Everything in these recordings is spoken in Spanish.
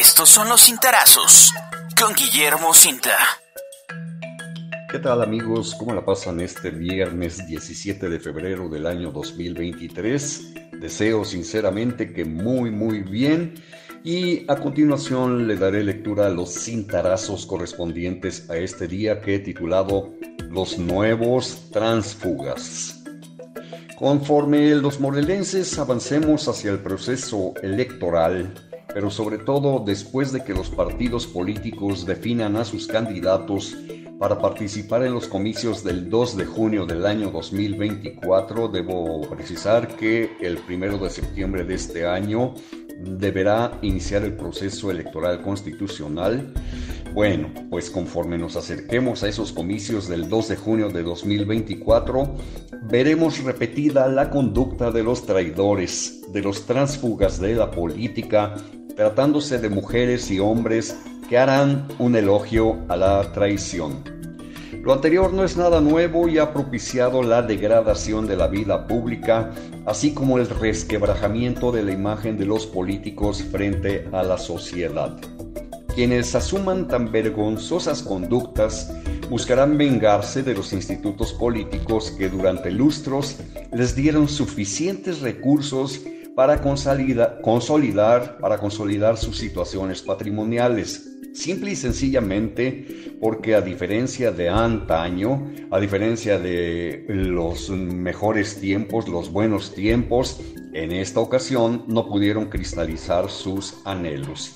Estos son los cintarazos con Guillermo Cinta. ¿Qué tal amigos? ¿Cómo la pasan este viernes 17 de febrero del año 2023? Deseo sinceramente que muy muy bien y a continuación le daré lectura a los cintarazos correspondientes a este día que he titulado Los nuevos transfugas. Conforme los morelenses avancemos hacia el proceso electoral, pero sobre todo después de que los partidos políticos definan a sus candidatos para participar en los comicios del 2 de junio del año 2024, debo precisar que el 1 de septiembre de este año deberá iniciar el proceso electoral constitucional. Bueno, pues conforme nos acerquemos a esos comicios del 2 de junio de 2024, veremos repetida la conducta de los traidores, de los transfugas de la política, tratándose de mujeres y hombres que harán un elogio a la traición. Lo anterior no es nada nuevo y ha propiciado la degradación de la vida pública, así como el resquebrajamiento de la imagen de los políticos frente a la sociedad. Quienes asuman tan vergonzosas conductas buscarán vengarse de los institutos políticos que durante lustros les dieron suficientes recursos para consolidar, para consolidar sus situaciones patrimoniales Simple y sencillamente porque a diferencia de antaño, a diferencia de los mejores tiempos, los buenos tiempos, en esta ocasión no pudieron cristalizar sus anhelos.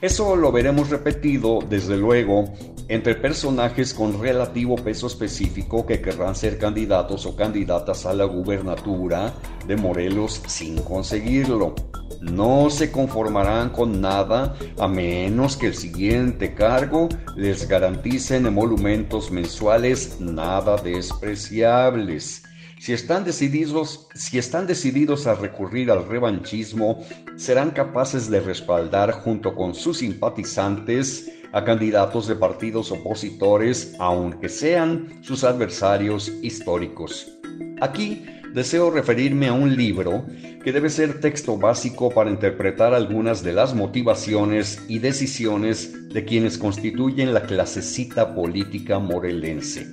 Eso lo veremos repetido, desde luego, entre personajes con relativo peso específico que querrán ser candidatos o candidatas a la gubernatura de Morelos sin conseguirlo no se conformarán con nada a menos que el siguiente cargo les garantice emolumentos mensuales nada despreciables. Si están decididos, si están decididos a recurrir al revanchismo, serán capaces de respaldar junto con sus simpatizantes a candidatos de partidos opositores, aunque sean sus adversarios históricos. Aquí deseo referirme a un libro que debe ser texto básico para interpretar algunas de las motivaciones y decisiones de quienes constituyen la clasecita política morelense.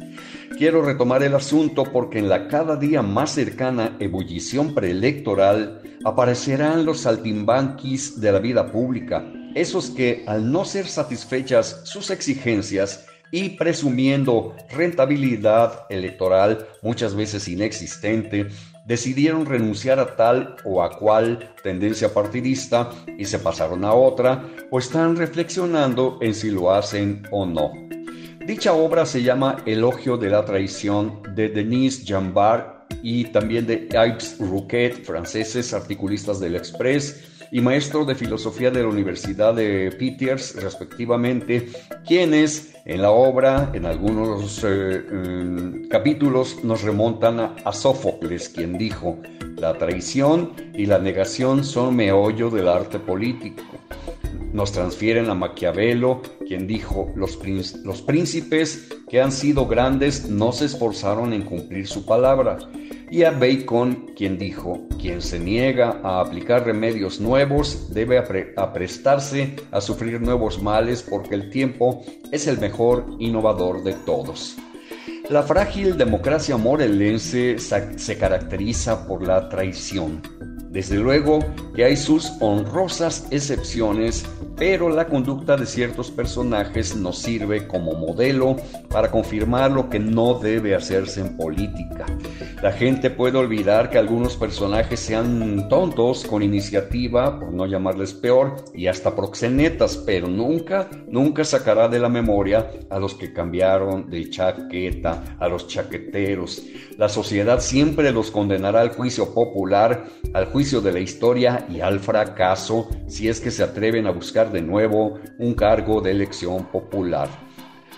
Quiero retomar el asunto porque en la cada día más cercana ebullición preelectoral aparecerán los saltimbanquis de la vida pública, esos que, al no ser satisfechas sus exigencias, y presumiendo rentabilidad electoral muchas veces inexistente, decidieron renunciar a tal o a cual tendencia partidista y se pasaron a otra o están reflexionando en si lo hacen o no. Dicha obra se llama Elogio de la Traición de Denise Jambard y también de Yves Rouquet, franceses articulistas del Express, y maestro de filosofía de la Universidad de Peters, respectivamente, quienes en la obra, en algunos eh, mm, capítulos, nos remontan a Sófocles, quien dijo, la traición y la negación son meollo del arte político. Nos transfieren a Maquiavelo, quien dijo, los, príncipes que han sido grandes no se esforzaron en cumplir su palabra y a Bacon, quien dijo, quien se niega a aplicar remedios nuevos debe aprestarse a sufrir nuevos males porque el tiempo es el mejor innovador de todos. La frágil democracia morelense se caracteriza por la traición. Desde luego que hay sus honrosas excepciones pero la conducta de ciertos personajes nos sirve como modelo para confirmar lo que no debe hacerse en política. La gente puede olvidar que algunos personajes sean tontos con iniciativa, por no llamarles peor, y hasta proxenetas, pero nunca, nunca sacará de la memoria a los que cambiaron de chaqueta, a los chaqueteros. La sociedad siempre los condenará al juicio popular, al juicio de la historia y al fracaso si es que se atreven a de nuevo un cargo de elección popular.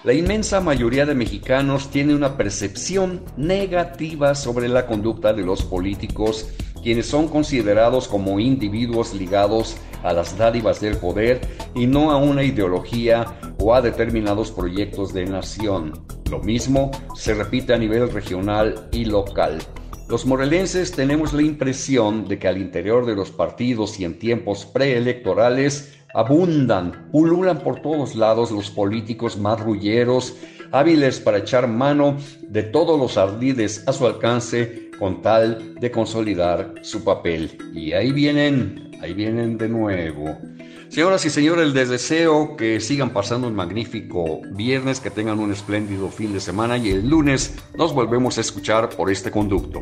La inmensa mayoría de mexicanos tiene una percepción negativa sobre la conducta de los políticos, quienes son considerados como individuos ligados a las dádivas del poder y no a una ideología o a determinados proyectos de nación. Lo mismo se repite a nivel regional y local. Los morelenses tenemos la impresión de que al interior de los partidos y en tiempos preelectorales abundan, pululan por todos lados los políticos marrulleros, hábiles para echar mano de todos los ardides a su alcance con tal de consolidar su papel. Y ahí vienen, ahí vienen de nuevo. Señoras y señores, les deseo que sigan pasando un magnífico viernes, que tengan un espléndido fin de semana y el lunes nos volvemos a escuchar por este conducto.